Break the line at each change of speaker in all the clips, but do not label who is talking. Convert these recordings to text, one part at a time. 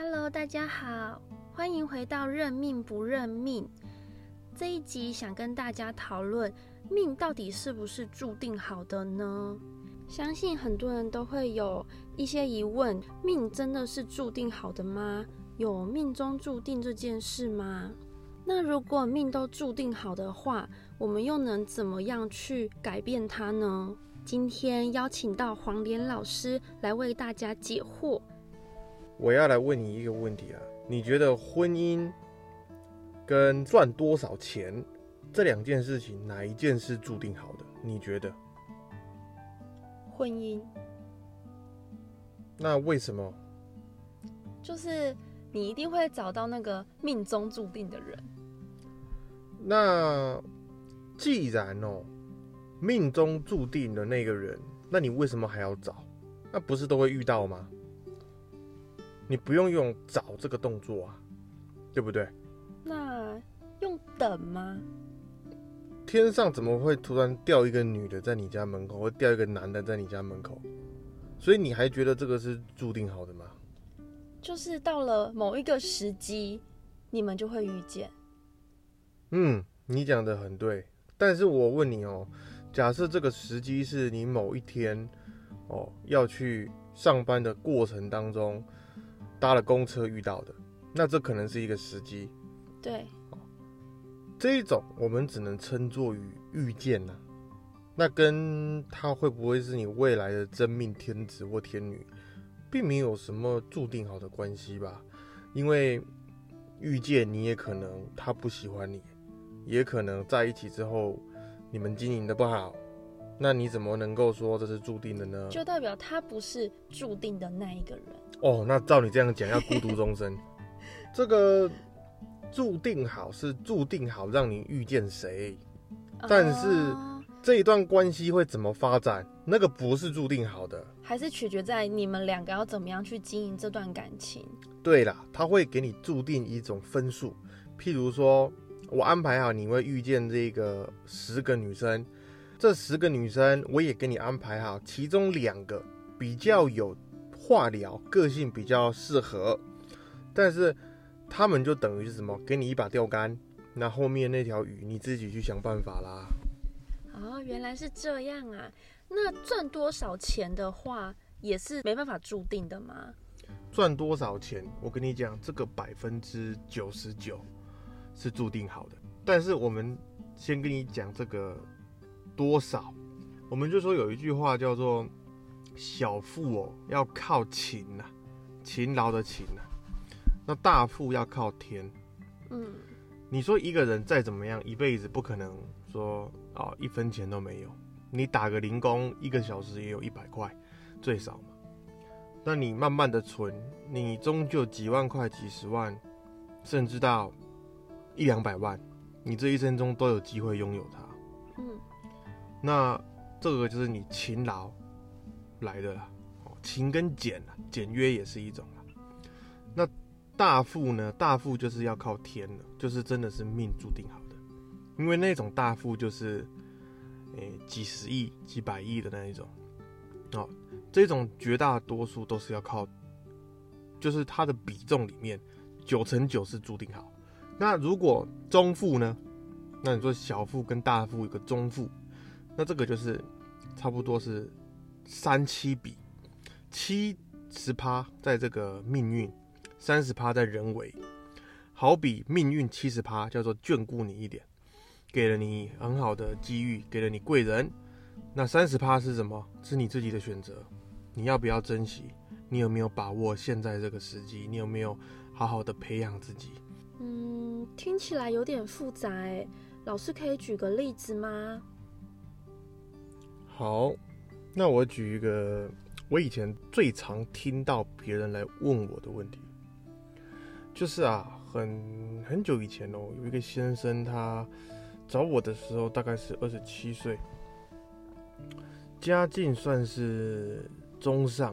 Hello，大家好，欢迎回到认命不认命这一集，想跟大家讨论命到底是不是注定好的呢？相信很多人都会有一些疑问：命真的是注定好的吗？有命中注定这件事吗？那如果命都注定好的话，我们又能怎么样去改变它呢？今天邀请到黄连老师来为大家解惑。
我要来问你一个问题啊，你觉得婚姻跟赚多少钱这两件事情，哪一件是注定好的？你觉得？
婚姻
那为什么？
就是你一定会找到那个命中注定的人。
那既然哦，命中注定的那个人，那你为什么还要找？那不是都会遇到吗？你不用用找这个动作啊，对不对？
那用等吗？
天上怎么会突然掉一个女的在你家门口，或掉一个男的在你家门口？所以你还觉得这个是注定好的吗？
就是到了某一个时机，你们就会遇见。
嗯，你讲的很对。但是我问你哦，假设这个时机是你某一天哦要去上班的过程当中搭了公车遇到的，那这可能是一个时机。
对，
这一种我们只能称作于遇见呐、那跟他会不会是你未来的真命天子或天女，并没有什么注定好的关系吧？因为遇见你也可能他不喜欢你，也可能在一起之后你们经营的不好，那你怎么能够说这是注定的呢？
就代表他不是注定的那一个人。
哦，那照你这样讲，要孤独终生。这个注定好是注定好让你遇见谁，但是
哦
这一段关系会怎么发展，那个不是注定好的。
还是取决在你们两个要怎么样去经营这段感情。
对啦，他会给你注定一种分数，譬如说，我安排好你会遇见这个十个女生，这十个女生我也给你安排好，其中两个比较有话聊，个性比较适合，但是他们就等于是什么？给你一把钓竿，那后面那条鱼你自己去想办法啦。
哦，原来是这样啊。那赚多少钱的话，也是没办法注定的吗？
赚多少钱？我跟你讲，这个百分之九十九是注定好的。但是我们先跟你讲这个多少，我们就说有一句话叫做“小富哦要靠勤呐、勤劳的勤呐、那大富要靠天。
嗯，
你说一个人再怎么样，一辈子不可能说哦一分钱都没有。你打个零工，一个小时也有一百块，最少嘛。那你慢慢的存，你终究几万块、几十万，甚至到一两百万，你这一生中都有机会拥有它。
嗯，
那这个就是你勤劳来的啦。哦，勤跟俭啊，简约也是一种啦。那大富呢？大富就是要靠天了，就是真的是命注定好的。因为那种大富就是，诶、几十亿、几百亿的那一种。哦，这种绝大多数都是要靠，就是它的比重里面九成九是注定好。那如果中富呢？那你说小富跟大富有个中富，那这个就是差不多是三七比，七十趴在这个命运，三十趴在人为。好比命运七十趴叫做眷顾你一点，给了你很好的机遇，给了你贵人。那三十趴是什么？是你自己的选择，你要不要珍惜？你有没有把握现在这个时机？你有没有好好的培养自己？
嗯，听起来有点复杂，老师可以举个例子吗？
好，那我举一个我以前最常听到别人来问我的问题，就是啊，很很久以前哦，有一个先生他找我的时候大概是二十七岁，家境算是中上，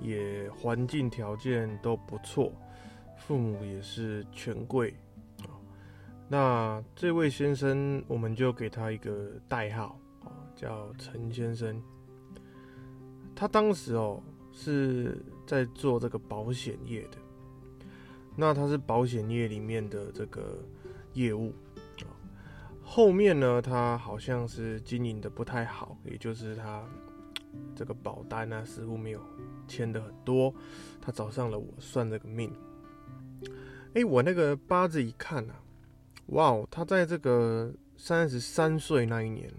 也环境条件都不错，父母也是权贵。那这位先生，我们就给他一个代号，叫陈先生。他当时哦是在做这个保险业的，那他是保险业里面的这个业务。后面呢，他好像是经营的不太好，也就是他这个保单呢似乎没有签的很多。他找上了我算这个命。哎，我那个八字一看啊，哇哦，他在这个三十三岁那一年，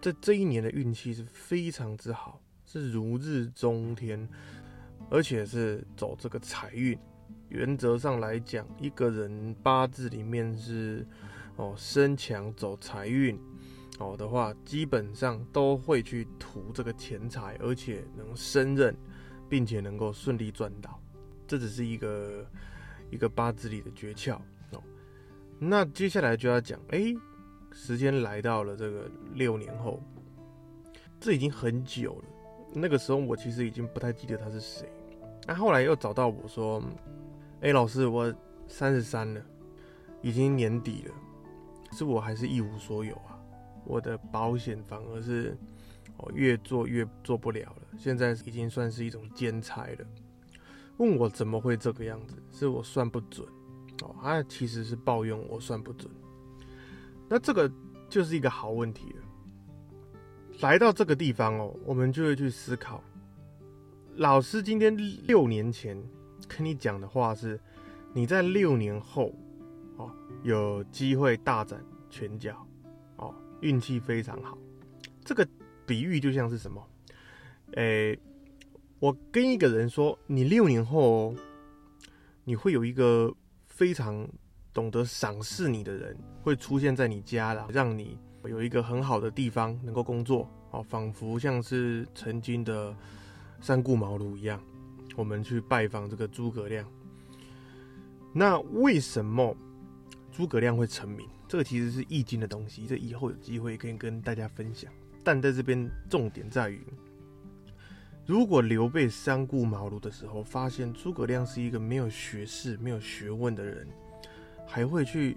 这这一年的运气是非常之好，是如日中天，而且是走这个财运。原则上来讲，一个人八字里面是哦身强走财运哦的话，基本上都会去图这个钱财，而且能升任，并且能够顺利赚到。这只是一个。一个八字里的诀窍哦，那接下来就要讲，哎，时间来到了这个六年后，这已经很久了。那个时候我其实已经不太记得他是谁。那后来又找到我说，哎，老师，我三十三了，已经年底了，是我还是一无所有啊？我的保险反而是哦越做越做不了了，现在已经算是一种兼差了。问我怎么会这个样子？是我算不准哦，他其实是抱怨我算不准。那这个就是一个好问题了。来到这个地方哦，我们就会去思考，老师今天六年前跟你讲的话是，你在六年后哦有机会大展拳脚哦，运气非常好。这个比喻就像是什么？诶。我跟一个人说，你六年后，你会有一个非常懂得赏识你的人会出现在你家了，让你有一个很好的地方能够工作，哦，仿佛像是曾经的三顾茅庐一样。我们去拜访这个诸葛亮，那为什么诸葛亮会成名？这个其实是易经的东西，这以后有机会可以跟大家分享。但在这边重点在于。如果刘备三顾茅庐的时候，发现诸葛亮是一个没有学识、没有学问的人，还会去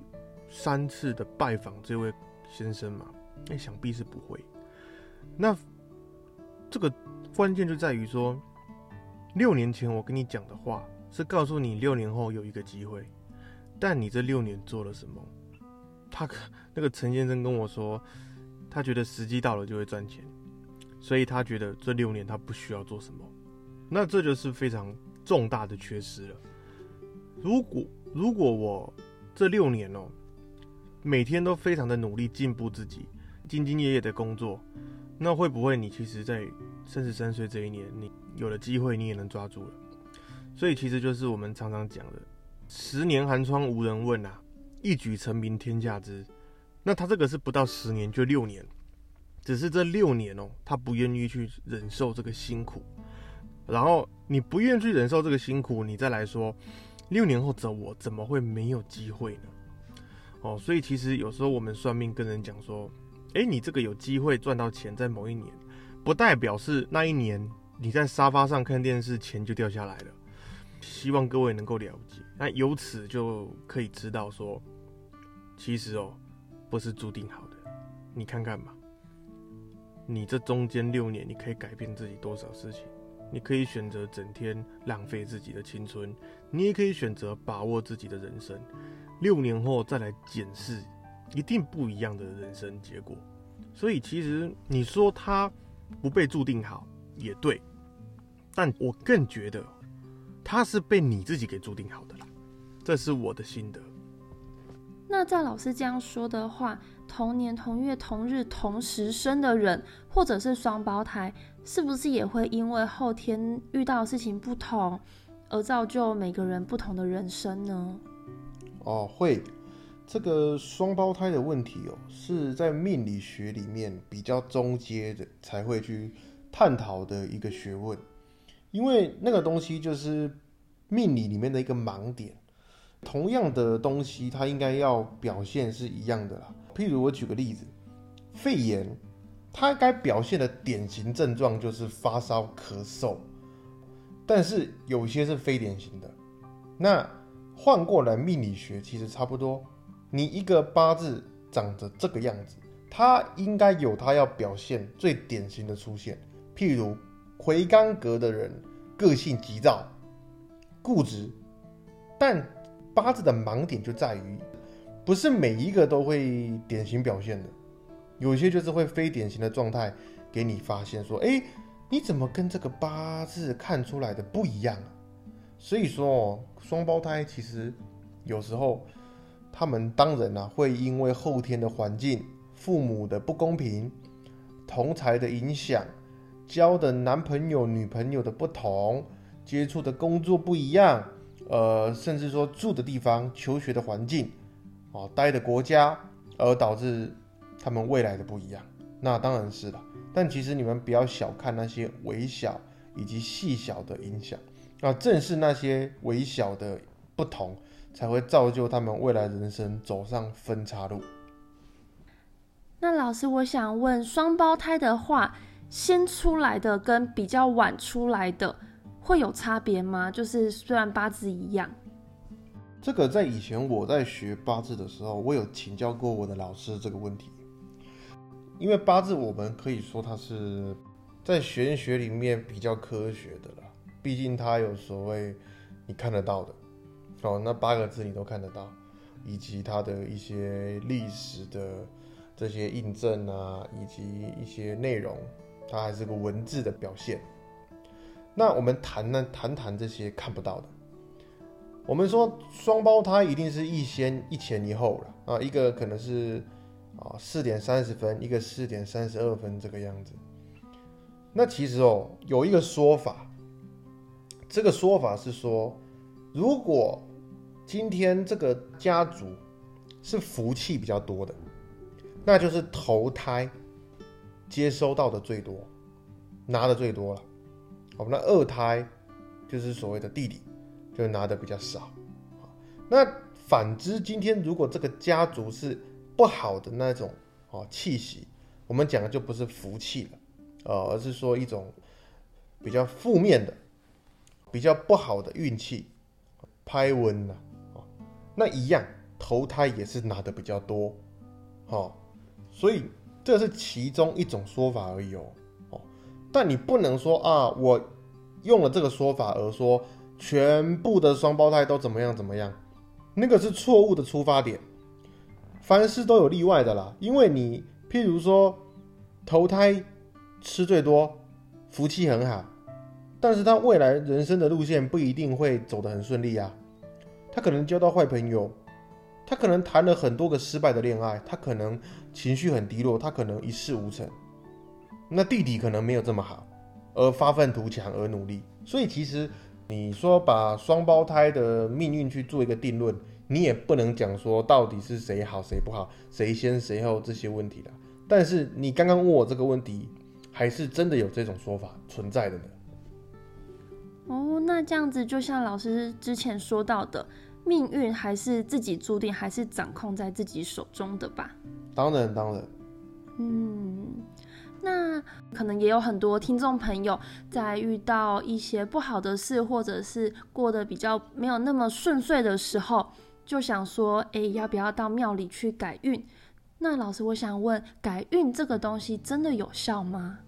三次的拜访这位先生吗？那想必是不会。那这个关键就在于说，六年前我跟你讲的话是告诉你六年后有一个机会，但你这六年做了什么？他那个陈先生跟我说，他觉得时机到了就会赚钱。所以他觉得这六年他不需要做什么，那这就是非常重大的缺失了。如果如果我这六年哦，每天都非常的努力进步自己，兢兢业业的工作，那会不会你其实，在三十三岁这一年，你有了机会，你也能抓住了？所以其实就是我们常常讲的“十年寒窗无人问”啊，“一举成名天下知”。那他这个是不到十年就六年。只是这六年哦，他不愿意去忍受这个辛苦，然后你不愿意去忍受这个辛苦，你再来说，六年后的我怎么会没有机会呢？哦，所以其实有时候我们算命跟人讲说，哎，你这个有机会赚到钱，在某一年，不代表是那一年你在沙发上看电视，钱就掉下来了。希望各位能够了解，那由此就可以知道说，其实哦，不是注定好的，你看看吧。你这中间六年，你可以改变自己多少事情？你可以选择整天浪费自己的青春，你也可以选择把握自己的人生。六年后再来检视，一定不一样的人生结果。所以其实你说他不被注定好也对，但我更觉得他是被你自己给注定好的啦。这是我的心得。
那照老师这样说的话，同年同月同日同时生的人，或者是双胞胎，是不是也会因为后天遇到的事情不同，而造就每个人不同的人生呢？
哦，会。这个双胞胎的问题哦，是在命理学里面比较中阶的才会去探讨的一个学问，因为那个东西就是命理里面的一个盲点。同样的东西，它应该要表现是一样的啦。譬如我举个例子，肺炎，它该表现的典型症状就是发烧、咳嗽，但是有些是非典型的。那换过来命理学其实差不多，你一个八字长着这个样子，它应该有它要表现最典型的出现。譬如魁罡格的人，个性急躁、固执。
但八字的盲点就在于，不是每一个都会典型表现的，有些就是会非典型的状态给你发现说，哎，你怎么跟这个八字看出来的不一样啊？所以说哦，双胞胎其实有时候他们当然啊，会因为后天的环境、父母的不公平、同才的影响、交的男朋友、女朋友的不同、接触的工作不一样。呃，甚至说住的地方、求学的环境，哦，待的国家，而导致他们未来的不一样，那当然是了。但其实你们不要小看那些微小以及细小的影响，啊，正是那些微小的不同，才会造就他们未来人生走上分岔路。
那老师，我想问，双胞胎的话，先出来的跟比较晚出来的。会有差别吗？就是虽然八字一样，
这个在以前我在学八字的时候，我有请教过我的老师这个问题。因为八字我们可以说它是在玄学里面比较科学的了，毕竟它有所谓你看得到的哦，那八个字你都看得到，以及它的一些历史的这些印证啊，以及一些内容，它还是个文字的表现。那我们谈呢？谈谈这些看不到的。我们说双胞胎一定是一先一前一后了啊，一个可能是啊四点三十分，一个四点三十二分这个样子。那其实哦，有一个说法，这个说法是说，如果今天这个家族是福气比较多的，那就是头胎接收到的最多，拿的最多了。好，那二胎就是所谓的弟弟，就拿的比较少。那反之，今天如果这个家族是不好的那种哦气息，我们讲的就不是福气了，呃，而是说一种比较负面的、比较不好的运气，拍温了啊。那一样投胎也是拿的比较多，好，所以这是其中一种说法而已哦哦。但你不能说啊，我用了这个说法而说全部的双胞胎都怎么样怎么样，那个是错误的出发点。凡事都有例外的啦，因为你譬如说投胎吃最多，福气很好，但是他未来人生的路线不一定会走得很顺利啊。他可能交到坏朋友，他可能谈了很多个失败的恋爱，他可能情绪很低落，他可能一事无成。那弟弟可能没有这么好，而发愤图强而努力，所以其实你说把双胞胎的命运去做一个定论，你也不能讲说到底是谁好谁不好，谁先谁后这些问题啦。但是你刚刚问我这个问题，还是真的有这种说法存在的呢？
哦，那这样子就像老师之前说到的，命运还是自己注定，还是掌控在自己手中的吧？
当然，当然，
嗯。那可能也有很多听众朋友在遇到一些不好的事，或者是过得比较没有那么顺遂的时候，就想说：“哎，要不要到庙里去改运？”那老师，我想问，改运这个东西真的有效吗？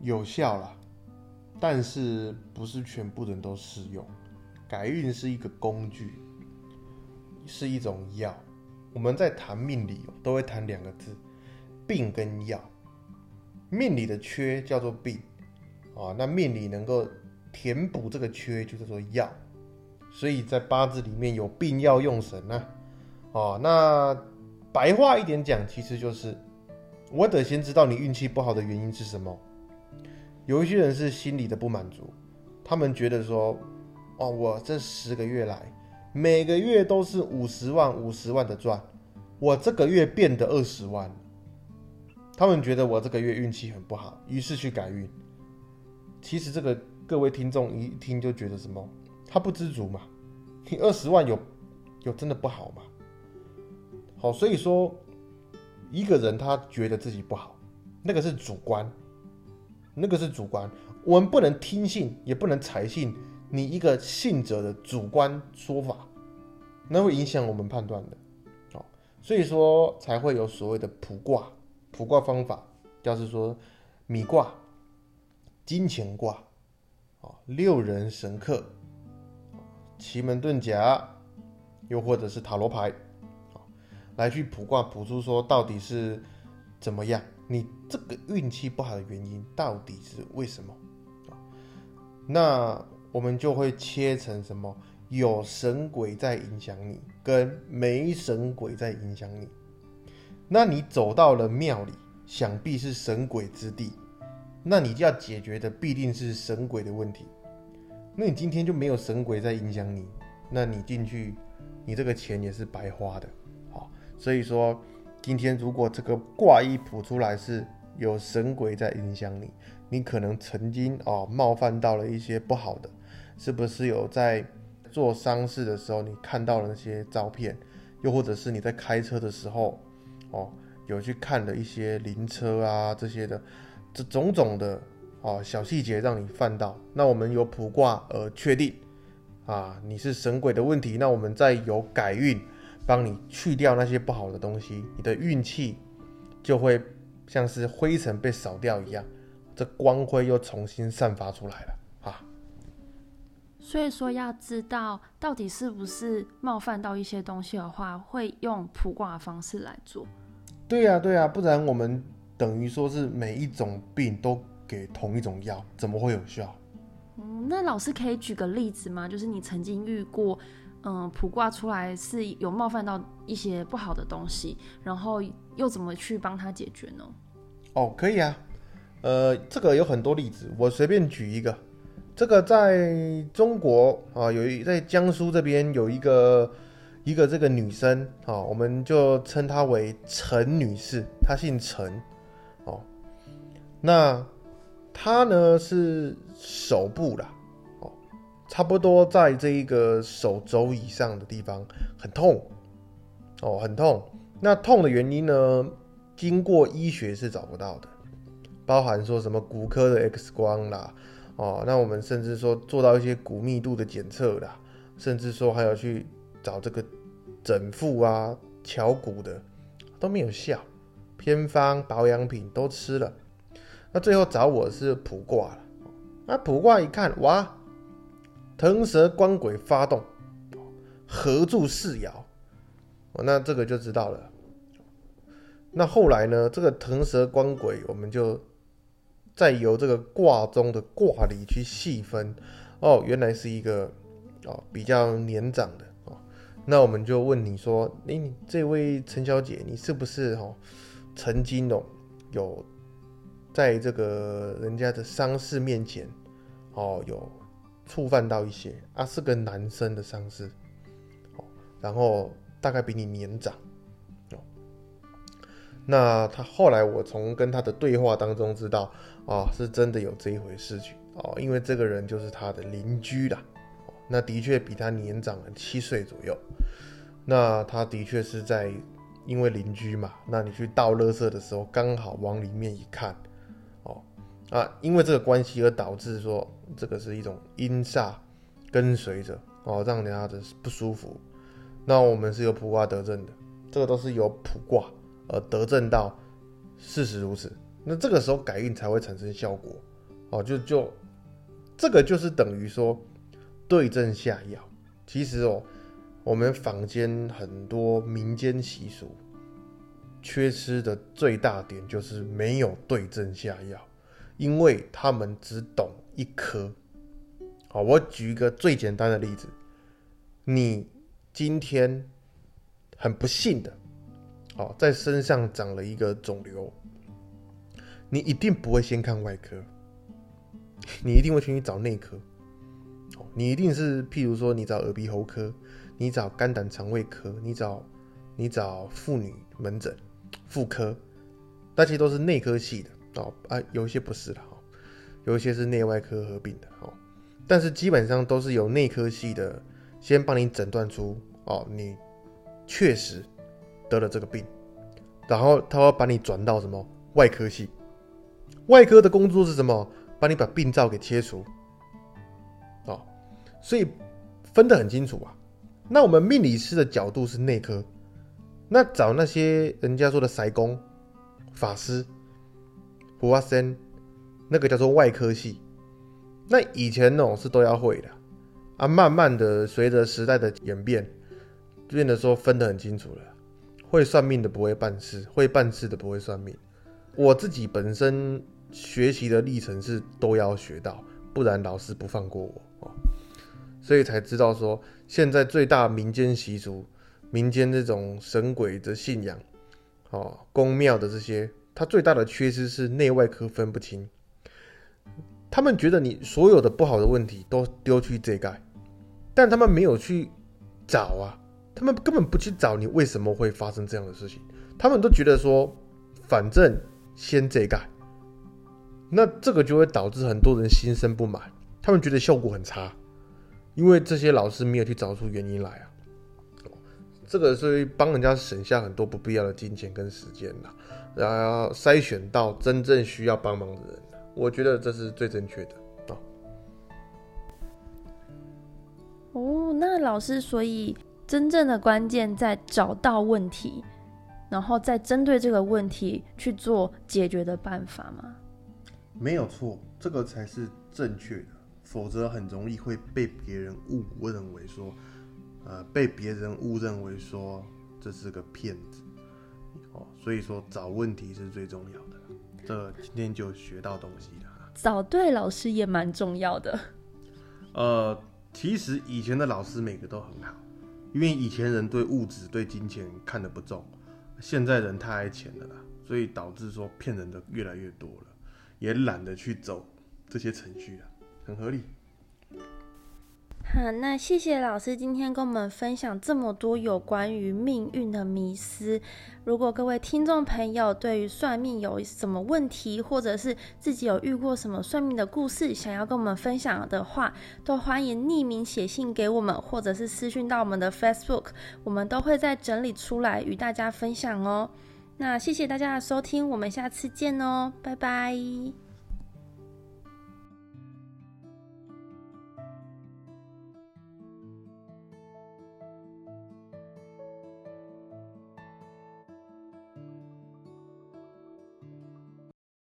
有效了，但是不是全部人都适用。改运是一个工具，是一种药。我们在谈命理，都会谈两个字。病跟药，命里的缺叫做病，啊，那命里能够填补这个缺就叫做药，所以在八字里面有病药用神呢，哦，那白话一点讲，其实就是我得先知道你运气不好的原因是什么。有一些人是心里的不满足，他们觉得说，哦，我这十个月来每个月都是五十万五十万的赚，我这个月变得二十万。他们觉得我这个月运气很不好，于是去改运。其实这个各位听众一听就觉得什么？他不知足嘛？你二十万有有真的不好吗？好，所以说一个人他觉得自己不好，那个是主观，那个是主观。我们不能听信，也不能采信你一个信者的主观说法，那会影响我们判断的。好，所以说才会有所谓的卜卦。卜卦方法，就是说米卦、金钱卦、啊六人神克、奇门遁甲，又或者是塔罗牌，啊来去卜卦卜出说到底是怎么样？你这个运气不好的原因到底是为什么？那我们就会切成什么？有神鬼在影响你，跟没神鬼在影响你。那你走到了庙里，想必是神鬼之地，那你就要解决的必定是神鬼的问题。那你今天就没有神鬼在影响你，那你进去，你这个钱也是白花的。好，所以说今天如果这个卦一卜出来是有神鬼在影响你，你可能曾经哦冒犯到了一些不好的，是不是有在？做丧事的时候，你看到了那些照片，又或者是你在开车的时候，哦，有去看了一些灵车啊这些的，这种种的啊小细节让你犯到，那我们有卜卦而确定啊你是神鬼的问题，那我们再有改运，帮你去掉那些不好的东西，你的运气就会像是灰尘被扫掉一样，这光辉又重新散发出来了。
所以说，要知道到底是不是冒犯到一些东西的话，会用卜卦的方式来做。
对呀，对呀，不然我们等于说是每一种病都给同一种药，怎么会有效？
嗯，那老师可以举个例子吗？就是你曾经遇过，嗯，卜卦出来是有冒犯到一些不好的东西，然后又怎么去帮他解决呢？
哦，可以啊，呃，这个有很多例子，我随便举一个。这个在中国啊，有一在江苏这边有一个一个这个女生啊，我们就称她为陈女士，她姓陈哦。那她呢是手部啦哦，差不多在这一个手肘以上的地方很痛哦，很痛。那痛的原因呢，经过医学是找不到的，包含说什么骨科的 X 光啦。哦，那我们甚至说做到一些骨密度的检测啦，甚至说还有去找这个整腹啊、敲骨的都没有效，偏方保养品都吃了，那最后找我是卜卦了。那卜卦一看，哇，腾蛇关鬼发动，合住四爻，那这个就知道了。那后来呢，这个腾蛇关鬼，我们就。再由这个卦中的卦理去细分，哦，原来是一个哦比较年长的，那我们就问你说，哎，这位陈小姐，你是不是哦曾经哦有在这个人家的丧事面前哦有触犯到一些啊？是个男生的丧事，哦，然后大概比你年长，那他后来我从跟他的对话当中知道。啊，是真的有这一回事情哦，因为这个人就是他的邻居啦，那的确比他年长了七岁左右，那他的确是在因为邻居嘛，那你去倒垃圾的时候刚好往里面一看，哦啊，因为这个关系而导致说这个是一种阴煞跟随着哦，让人家的不舒服，那我们是由卜卦得证的，这个都是由卜卦而得证到事实如此。那这个时候改运才会产生效果，哦，就就这个就是等于说对症下药。其实哦，我们坊间很多民间习俗缺失的最大点就是没有对症下药，因为他们只懂一颗。好，我举一个最简单的例子，你今天很不幸的，哦，在身上长了一个肿瘤。你一定不会先看外科，你一定会先去找内科。你一定是譬如说，你找耳鼻喉科，你找肝胆肠胃科，你找你找妇女门诊、妇科，那些都是内科系的哦。啊，有一些不是的哦，有一些是内外科合并的哦。但是基本上都是由内科系的先帮你诊断出哦，你确实得了这个病，然后他会把你转到什么外科系。外科的工作是什么？帮你把病灶给切除，所以分得很清楚啊。那我们命理师的角度是内科，那找那些人家说的塞工、法师、胡阿森，那个叫做外科系。那以前哦是都要会的啊，慢慢的随着时代的演变，变得说分得很清楚了，会算命的不会办事，会办事的不会算命。我自己本身学习的历程是都要学到，不然老师不放过我哦，所以才知道说现在最大民间习俗、民间这种神鬼的信仰，哦，宫庙的这些，它最大的缺失是内外科分不清。他们觉得你所有的不好的问题都丢去这盖，但他们没有去找啊，他们根本不去找你为什么会发生这样的事情，他们都觉得说，反正先这盖，那这个就会导致很多人心生不满，他们觉得效果很差，因为这些老师没有去找出原因来啊，这个是帮人家省下很多不必要的金钱跟时间啦，然后筛选到真正需要帮忙的人。我觉得这是最正确的哦。
哦，那老师，所以真正的关键在找到问题，然后再针对这个问题去做解决的办法吗？
没有错，这个才是正确的，否则很容易会被别人误认为说，呃，被别人误认为说这是个骗子。哦，所以说找问题是最重要的。这今天就学到东西了。
找对老师也蛮重要的。
呃，其实以前的老师每个都很好，因为以前人对物质、对金钱看得不重，现在人太爱钱了啦，所以导致说骗人的越来越多了，也懒得去走这些程序了，很合理。
好，那谢谢老师今天跟我们分享这么多有关于命运的迷思。如果各位听众朋友对于算命有什么问题，或者是自己有遇过什么算命的故事，想要跟我们分享的话，都欢迎匿名写信给我们，或者是私讯到我们的 Facebook，我们都会再整理出来与大家分享哦。那谢谢大家的收听，我们下次见哦，拜拜。